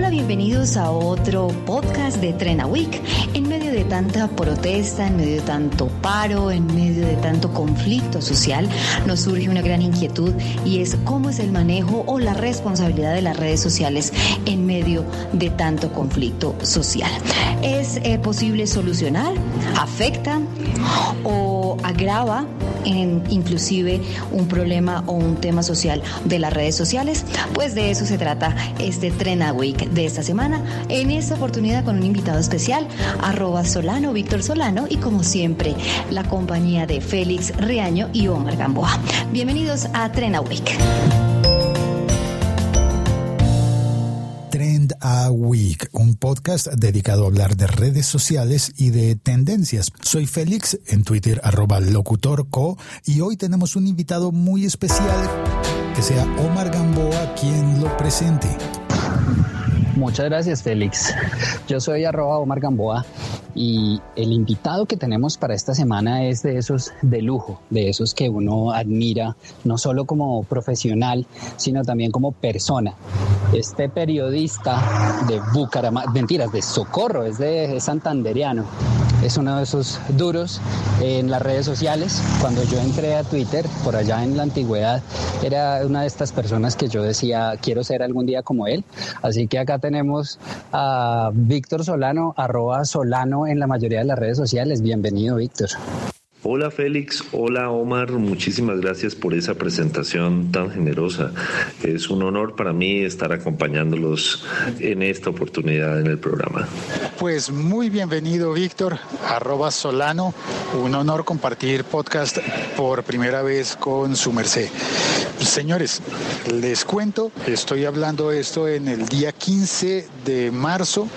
Hola, bienvenidos a otro podcast de Trena Week. En medio de tanta protesta, en medio de tanto paro, en medio de tanto conflicto social, nos surge una gran inquietud y es cómo es el manejo o la responsabilidad de las redes sociales en medio de tanto conflicto social. ¿Es eh, posible solucionar? ¿Afecta o agrava en inclusive un problema o un tema social de las redes sociales? Pues de eso se trata este Trena Week de esta semana. En esta oportunidad con un invitado especial, arroba Solano, Víctor Solano, y como siempre, la compañía de Félix Riaño y Omar Gamboa. Bienvenidos a Trena Week. Trend a Week, un podcast dedicado a hablar de redes sociales y de tendencias. Soy Félix, en Twitter arroba locutorco, y hoy tenemos un invitado muy especial, que sea Omar Gamboa quien lo presente. Muchas gracias, Félix. Yo soy arroba Omar Gamboa y el invitado que tenemos para esta semana es de esos de lujo, de esos que uno admira, no solo como profesional, sino también como persona. Este periodista de Bucaramanga, mentiras, de Socorro, es de santanderiano es uno de esos duros en las redes sociales. Cuando yo entré a Twitter, por allá en la antigüedad, era una de estas personas que yo decía, quiero ser algún día como él. Así que acá tenemos a Víctor Solano, arroba Solano en la mayoría de las redes sociales. Bienvenido, Víctor. Hola Félix, hola Omar, muchísimas gracias por esa presentación tan generosa. Es un honor para mí estar acompañándolos en esta oportunidad en el programa. Pues muy bienvenido Víctor, arroba Solano, un honor compartir podcast por primera vez con su merced. Señores, les cuento, estoy hablando esto en el día 15 de marzo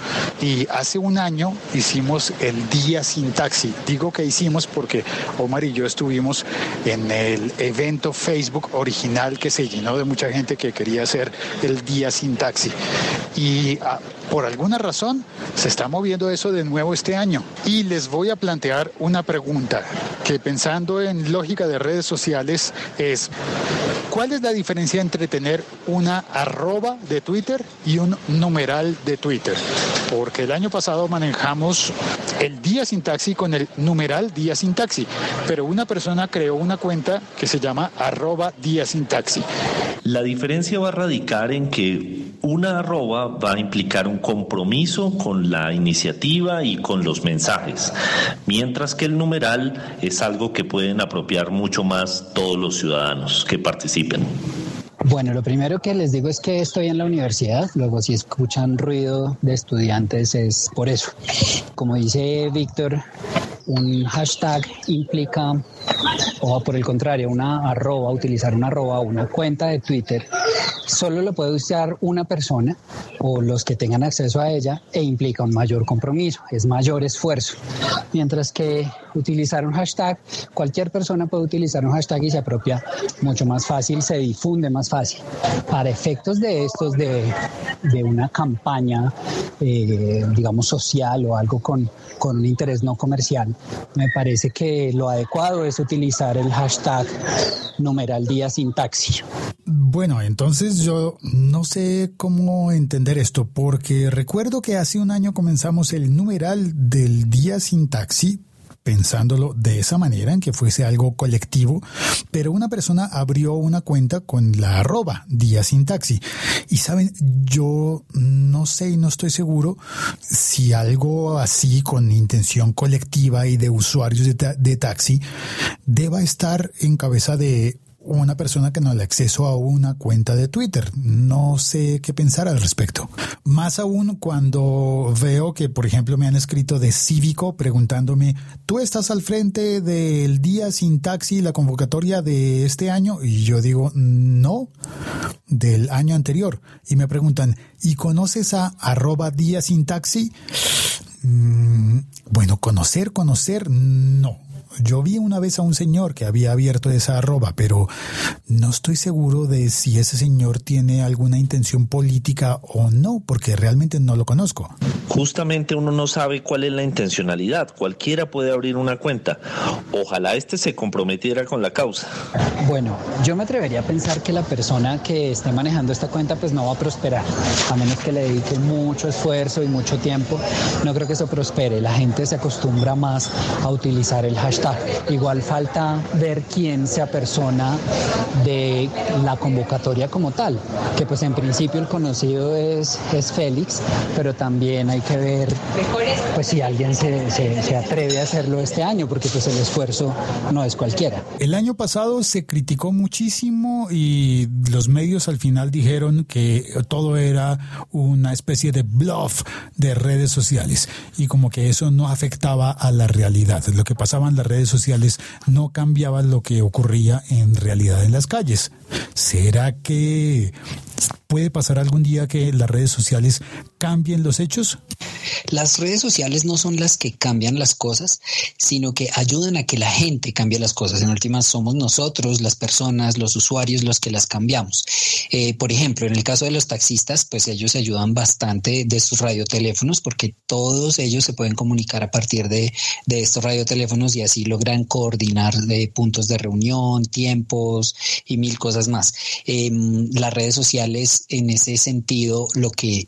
y hace un año hicimos el día sin taxi. Digo que hicimos porque Omar y yo estuvimos en el evento Facebook original que se llenó de mucha gente que quería hacer el día sin taxi. Y ah, por alguna razón se está moviendo eso de nuevo este año. Y les voy a plantear una pregunta que pensando en lógica de redes sociales es, ¿cuál es la diferencia entre tener una arroba de Twitter y un numeral de Twitter? Porque el año pasado manejamos el día sin taxi con el numeral día sin taxi, pero una persona creó una cuenta que se llama arroba día sin taxi. La diferencia va a radicar en que una arroba va a implicar un compromiso con la iniciativa y con los mensajes, mientras que el numeral es algo que pueden apropiar mucho más todos los ciudadanos que participen. Bueno, lo primero que les digo es que estoy en la universidad, luego si escuchan ruido de estudiantes es por eso. Como dice Víctor, un hashtag implica, o por el contrario, una arroba, utilizar una arroba una cuenta de Twitter, solo lo puede usar una persona o los que tengan acceso a ella e implica un mayor compromiso, es mayor esfuerzo. Mientras que utilizar un hashtag, cualquier persona puede utilizar un hashtag y se apropia mucho más fácil, se difunde más fácil. Para efectos de estos, de, de una campaña, eh, digamos, social o algo con, con un interés no comercial, me parece que lo adecuado es utilizar el hashtag numeral día sin taxi. Bueno, entonces yo no sé cómo entender esto, porque recuerdo que hace un año comenzamos el numeral del día sin taxi, pensándolo de esa manera, en que fuese algo colectivo, pero una persona abrió una cuenta con la arroba día sin taxi. Y saben, yo no sé y no estoy seguro si algo así con intención colectiva y de usuarios de, de taxi deba estar en cabeza de una persona que no le acceso a una cuenta de Twitter. No sé qué pensar al respecto. Más aún cuando veo que, por ejemplo, me han escrito de Cívico preguntándome, ¿tú estás al frente del día sin taxi, la convocatoria de este año? Y yo digo, no, del año anterior. Y me preguntan, ¿y conoces a arroba día sin taxi? Mm, bueno, conocer, conocer, no yo vi una vez a un señor que había abierto esa arroba, pero no estoy seguro de si ese señor tiene alguna intención política o no, porque realmente no lo conozco. Justamente uno no sabe cuál es la intencionalidad. Cualquiera puede abrir una cuenta. Ojalá este se comprometiera con la causa. Bueno, yo me atrevería a pensar que la persona que esté manejando esta cuenta pues no va a prosperar, a menos que le dedique mucho esfuerzo y mucho tiempo. No creo que eso prospere. La gente se acostumbra más a utilizar el hashtag. Igual falta ver quién se apersona de la convocatoria como tal, que pues en principio el conocido es, es Félix, pero también hay que ver pues si alguien se, se, atreve a hacerlo este año, porque pues el esfuerzo no es cualquiera. El año pasado se criticó muchísimo y los medios al final dijeron que todo era una especie de bluff de redes sociales y como que eso no afectaba a la realidad. Lo que pasaba en las redes sociales no cambiaba lo que ocurría en realidad en las calles. ¿Será que puede pasar algún día que las redes sociales cambien los hechos? Las redes sociales no son las que cambian las cosas, sino que ayudan a que la gente cambie las cosas. En últimas, somos nosotros, las personas, los usuarios, los que las cambiamos. Eh, por ejemplo, en el caso de los taxistas, pues ellos ayudan bastante de sus radioteléfonos porque todos ellos se pueden comunicar a partir de, de estos radioteléfonos y así logran coordinar de puntos de reunión, tiempos y mil cosas más. Em, las redes sociales en ese sentido lo que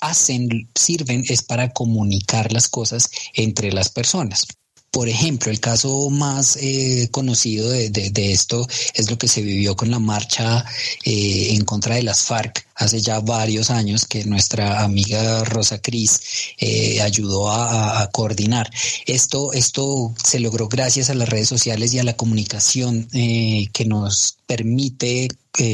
hacen, sirven es para comunicar las cosas entre las personas. Por ejemplo, el caso más eh, conocido de, esto es lo que se vivió con la marcha eh, en contra de las FARC hace ya varios años que nuestra amiga Rosa Cris eh, ayudó a, coordinar. Esto, esto se logró gracias a las redes sociales y a la comunicación que nos permite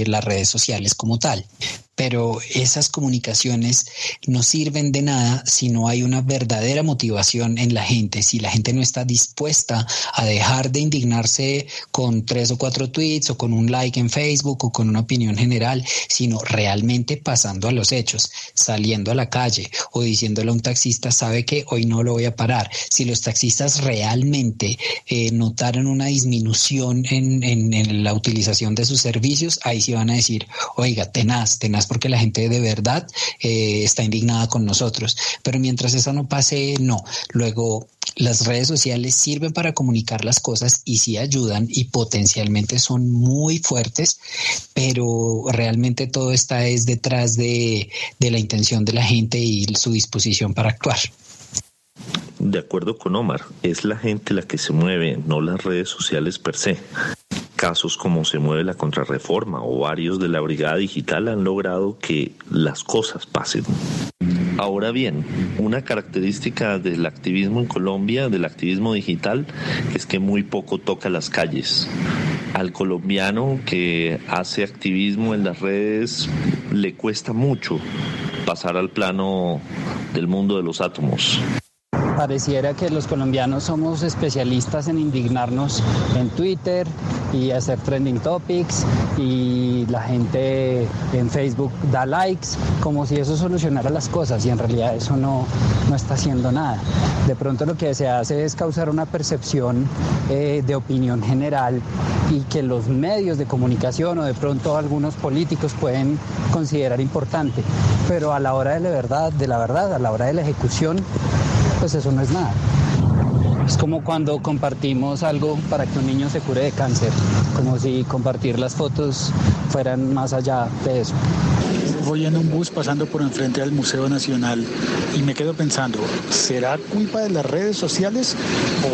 las redes sociales como tal pero esas comunicaciones no sirven de nada si no hay una verdadera motivación en la gente, si la gente no está dispuesta a dejar de indignarse con tres o cuatro tweets o con un like en Facebook o con una opinión general, sino realmente pasando a los hechos, saliendo a la calle o diciéndole a un taxista, sabe que hoy no lo voy a parar. Si los taxistas realmente eh, notaran una disminución en, en la utilización de sus servicios, ahí sí van a decir, oiga, tenaz, tenaz porque la gente de verdad eh, está indignada con nosotros. Pero mientras eso no pase, no. Luego, las redes sociales sirven para comunicar las cosas y sí ayudan y potencialmente son muy fuertes, pero realmente todo está es detrás de, de la intención de la gente y su disposición para actuar. De acuerdo con Omar, es la gente la que se mueve, no las redes sociales per se casos como se mueve la contrarreforma o varios de la Brigada Digital han logrado que las cosas pasen. Ahora bien, una característica del activismo en Colombia, del activismo digital, es que muy poco toca las calles. Al colombiano que hace activismo en las redes le cuesta mucho pasar al plano del mundo de los átomos pareciera que los colombianos somos especialistas en indignarnos en Twitter y hacer trending topics y la gente en Facebook da likes como si eso solucionara las cosas y en realidad eso no, no está haciendo nada. De pronto lo que se hace es causar una percepción eh, de opinión general y que los medios de comunicación o de pronto algunos políticos pueden considerar importante, pero a la hora de la verdad, de la verdad, a la hora de la ejecución, pues eso no es nada. Es como cuando compartimos algo para que un niño se cure de cáncer, como si compartir las fotos fueran más allá de eso. Voy en un bus pasando por enfrente del Museo Nacional y me quedo pensando, ¿será culpa de las redes sociales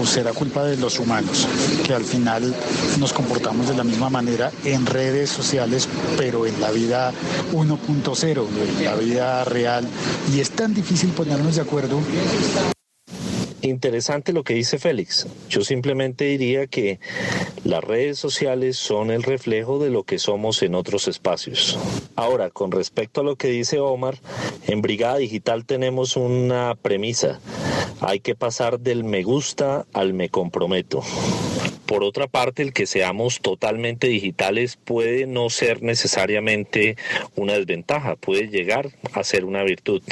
o será culpa de los humanos? Que al final nos comportamos de la misma manera en redes sociales, pero en la vida 1.0, en la vida real. Y es tan difícil ponernos de acuerdo interesante lo que dice Félix. Yo simplemente diría que las redes sociales son el reflejo de lo que somos en otros espacios. Ahora, con respecto a lo que dice Omar, en Brigada Digital tenemos una premisa. Hay que pasar del me gusta al me comprometo. Por otra parte, el que seamos totalmente digitales puede no ser necesariamente una desventaja, puede llegar a ser una virtud.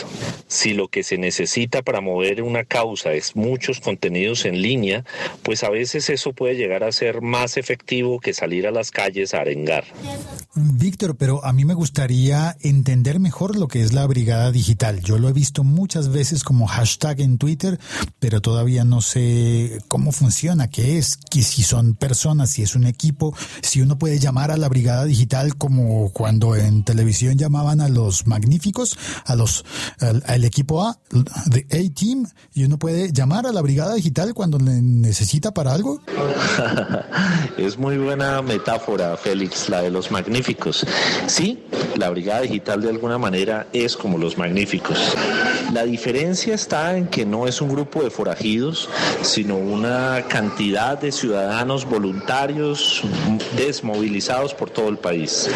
Si lo que se necesita para mover una causa es muchos contenidos en línea, pues a veces eso puede llegar a ser más efectivo que salir a las calles a arengar. Víctor, pero a mí me gustaría entender mejor lo que es la brigada digital. Yo lo he visto muchas veces como hashtag en Twitter, pero todavía no sé cómo funciona, qué es, si son personas, si es un equipo, si uno puede llamar a la brigada digital como cuando en televisión llamaban a los magníficos, a los al, equipo A, de A-Team, y uno puede llamar a la brigada digital cuando le necesita para algo. es muy buena metáfora, Félix, la de los magníficos. Sí, la brigada digital de alguna manera es como los magníficos. La diferencia está en que no es un grupo de forajidos, sino una cantidad de ciudadanos voluntarios desmovilizados por todo el país,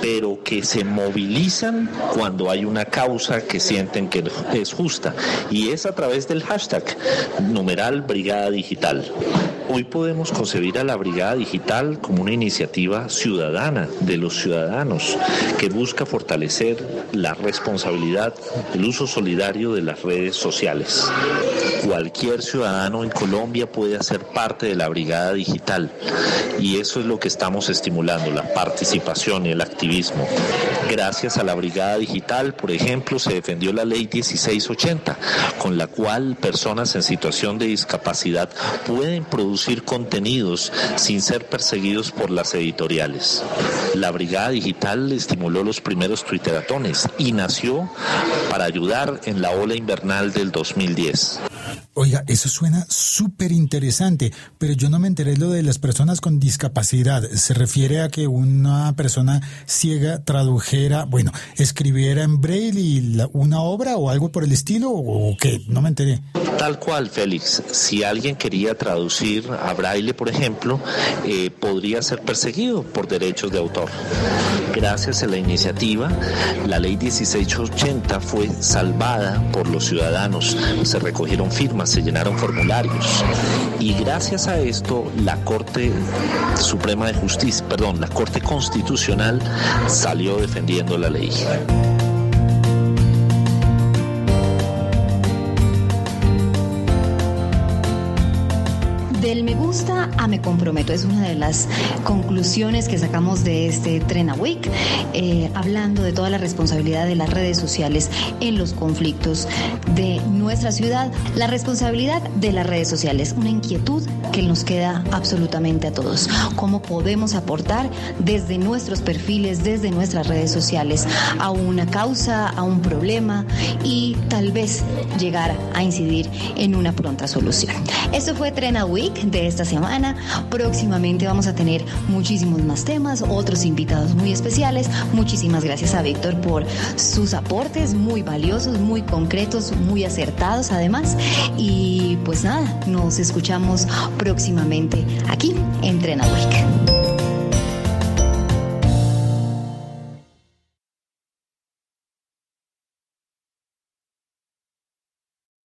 pero que se movilizan cuando hay una causa que sienten que es justa y es a través del hashtag numeral Brigada Digital. Hoy podemos concebir a la Brigada Digital como una iniciativa ciudadana de los ciudadanos que busca fortalecer la responsabilidad, el uso solidario de las redes sociales. Cualquier ciudadano en Colombia puede hacer parte de la Brigada Digital y eso es lo que estamos estimulando, la participación y el activismo. Gracias a la Brigada Digital, por ejemplo, se defendió la ley 1680, con la cual personas en situación de discapacidad pueden producir contenidos sin ser perseguidos por las editoriales. La Brigada Digital estimuló los primeros twitteratones y nació para ayudar en la ola invernal del 2010. Oiga, eso suena súper interesante, pero yo no me enteré lo de las personas con discapacidad. ¿Se refiere a que una persona ciega tradujera, bueno, escribiera en braille una obra o algo por el estilo o qué? No me enteré. Tal cual, Félix. Si alguien quería traducir a braille, por ejemplo, eh, podría ser perseguido por derechos de autor. Gracias a la iniciativa, la ley 1680 fue salvada por los ciudadanos. Se recogieron firmas, se llenaron formularios. Y gracias a esto, la Corte Suprema de Justicia, perdón, la Corte Constitucional salió defendiendo la ley. A me comprometo. Es una de las conclusiones que sacamos de este Trena Week, eh, hablando de toda la responsabilidad de las redes sociales en los conflictos de nuestra ciudad, la responsabilidad de las redes sociales, una inquietud que nos queda absolutamente a todos. ¿Cómo podemos aportar desde nuestros perfiles, desde nuestras redes sociales a una causa, a un problema y tal vez llegar a incidir en una pronta solución? Eso fue Trena Week de esta semana. Próximamente vamos a tener muchísimos más temas, otros invitados muy especiales. Muchísimas gracias a Víctor por sus aportes muy valiosos, muy concretos, muy acertados además. Y pues nada, nos escuchamos próximamente aquí en Trena Week.